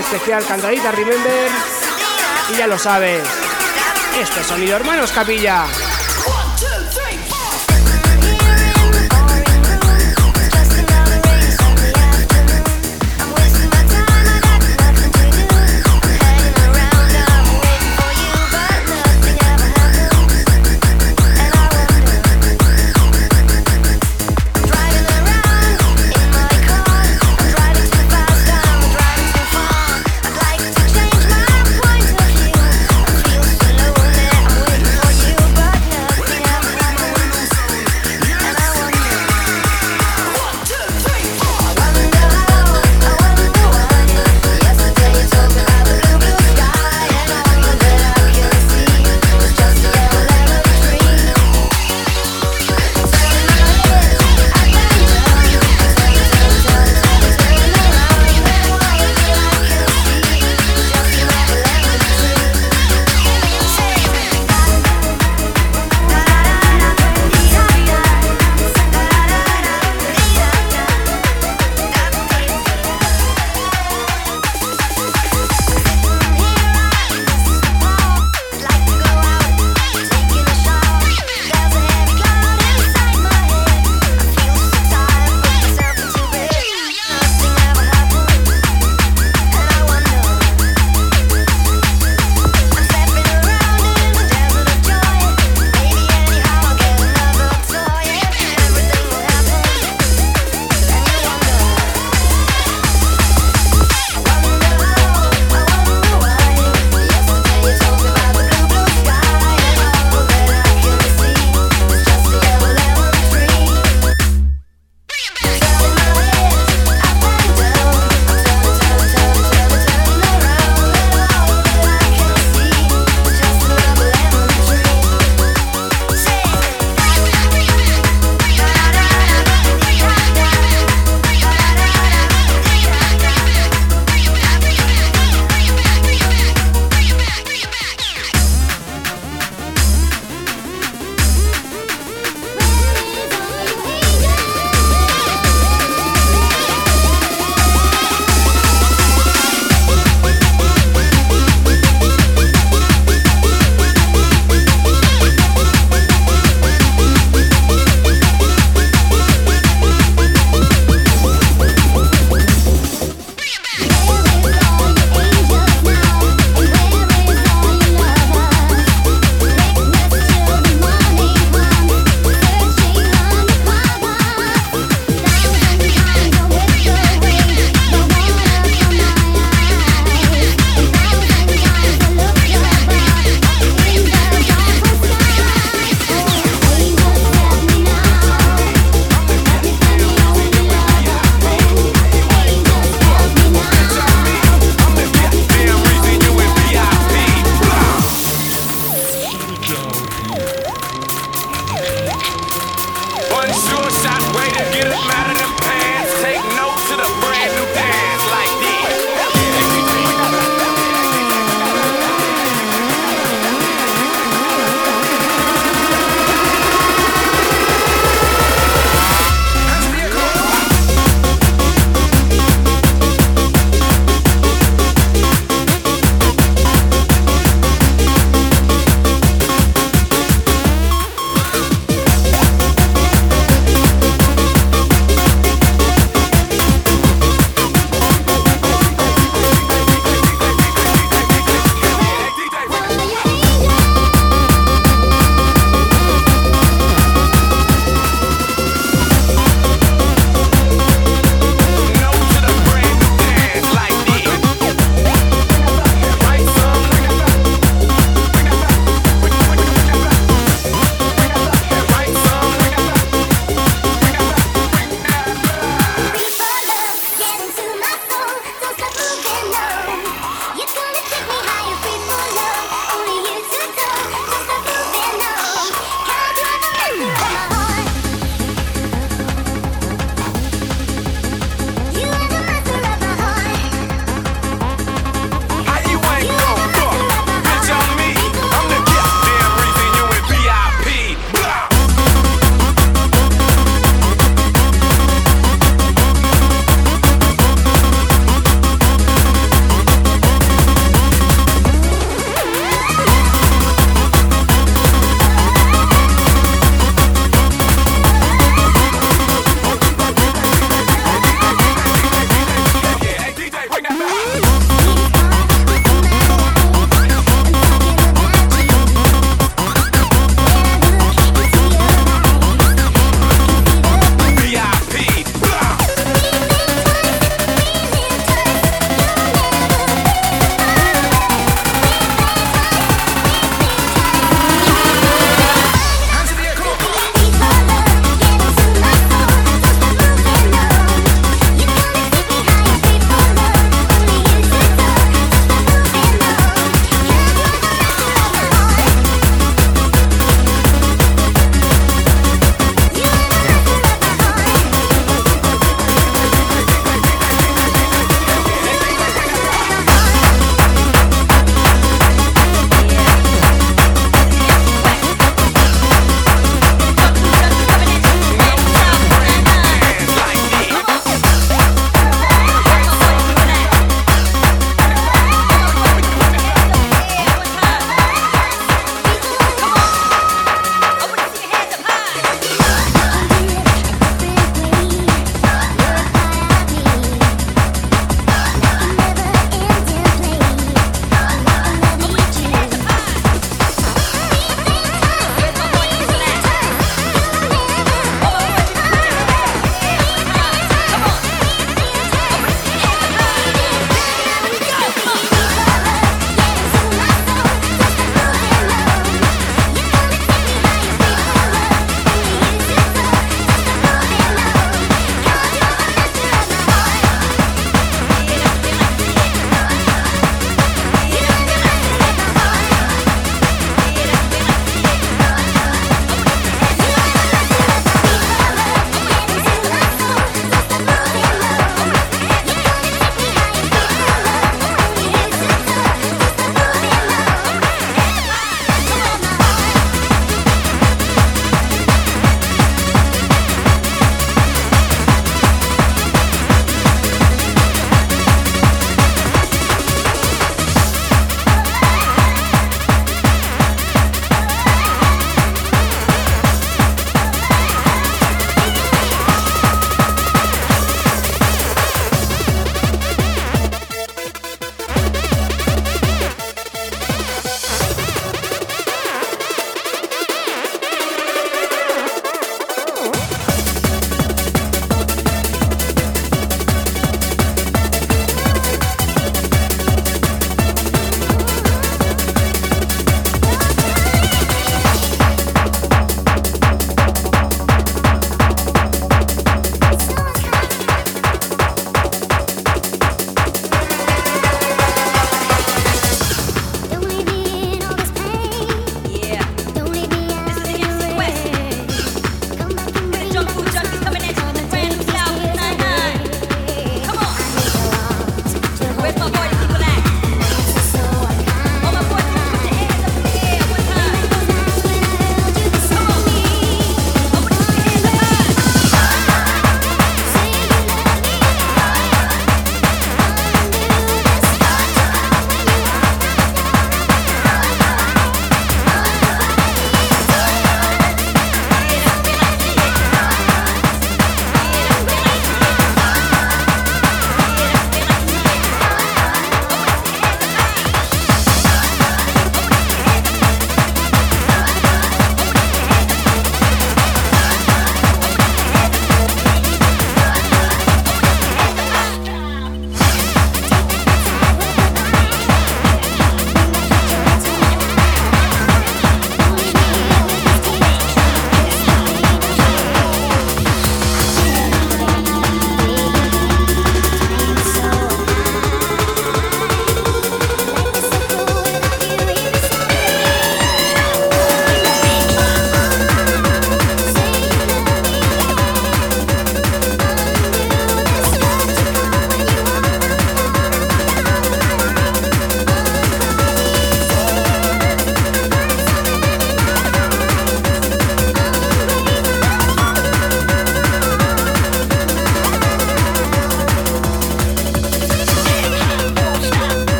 especial cantadita Remember. Y ya lo sabes. Este sonido, hermanos Capilla.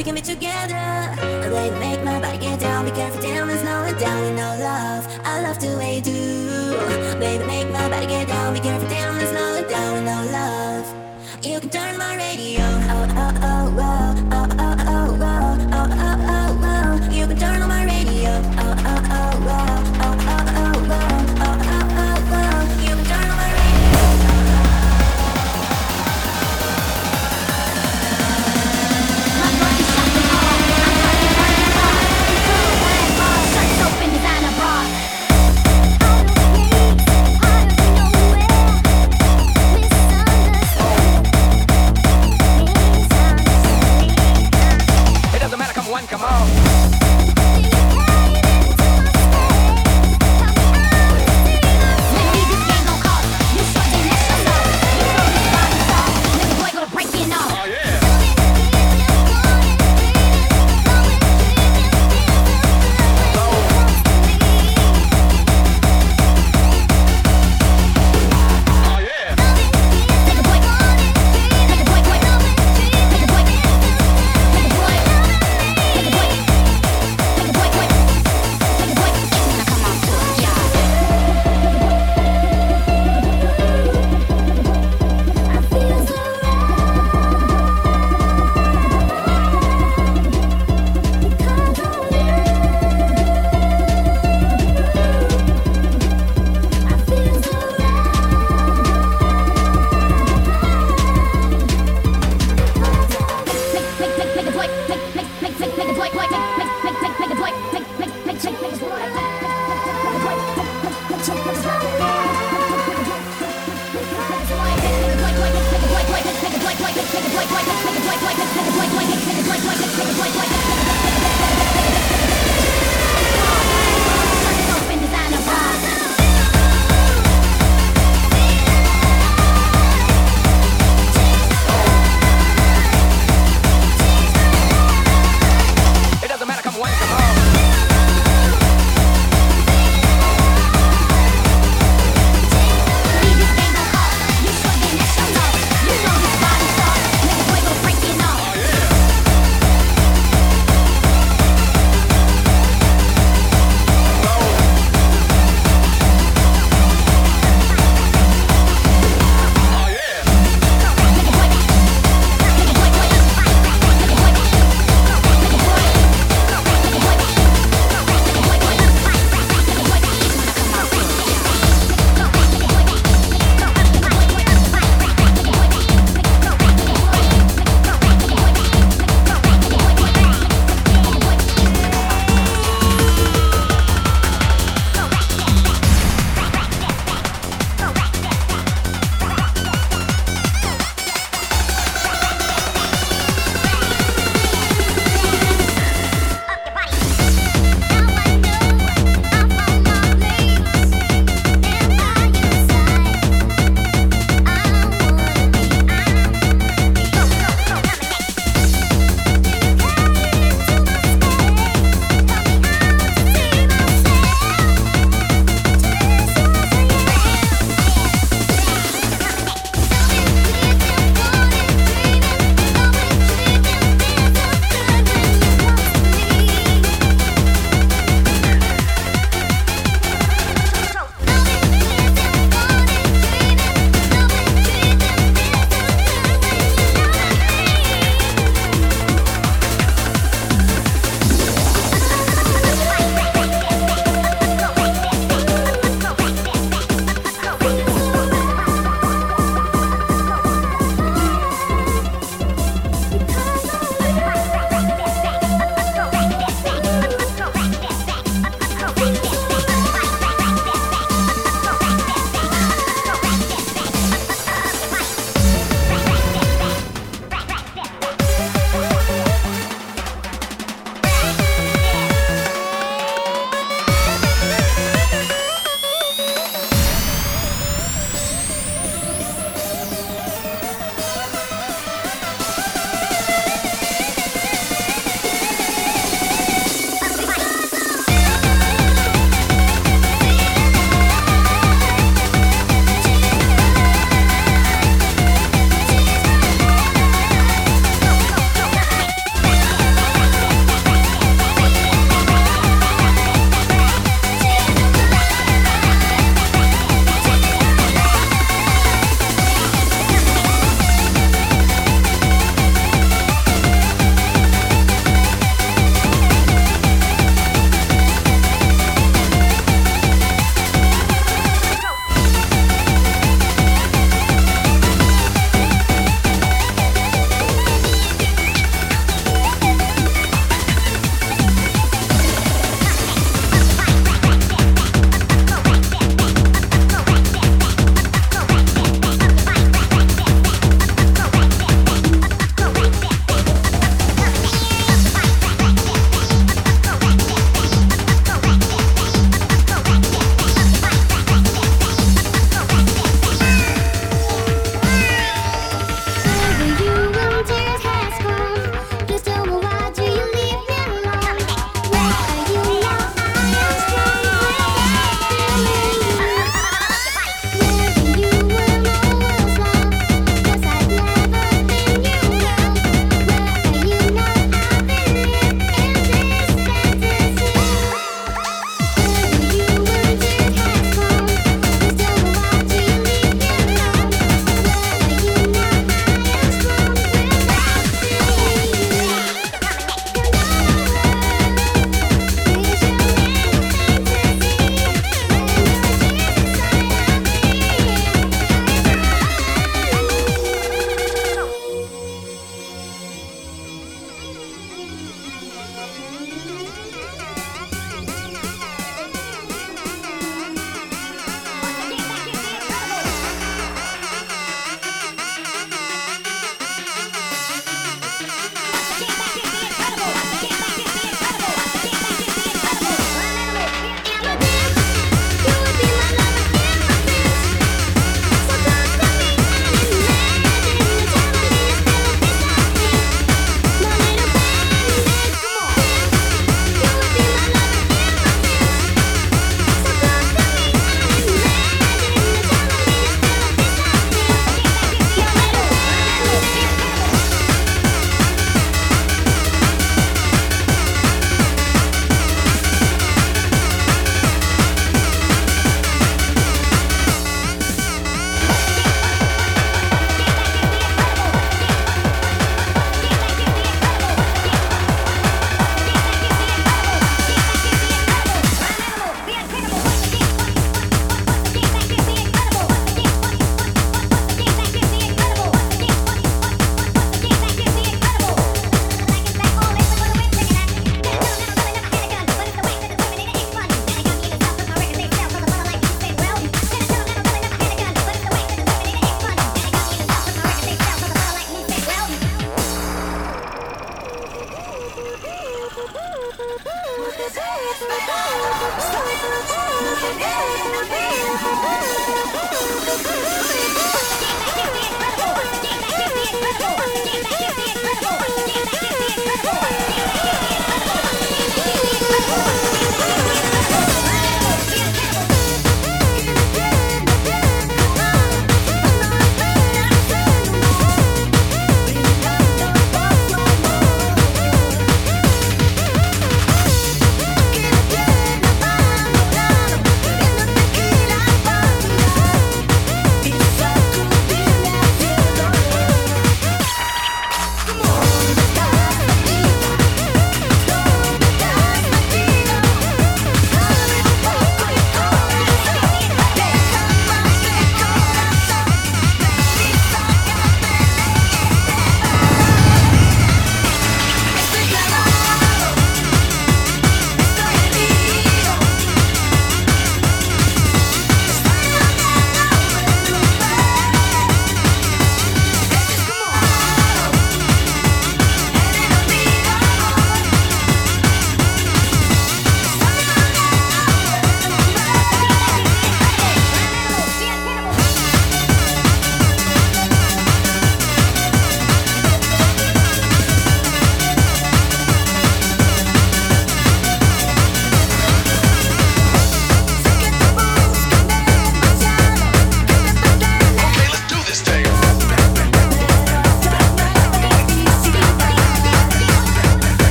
We can be together. They make my body get down. Be careful, damn, there's no down in no love. I love the way you do. Baby, make my body get down. Be careful, damn, there's no down in no love. You can turn my radio.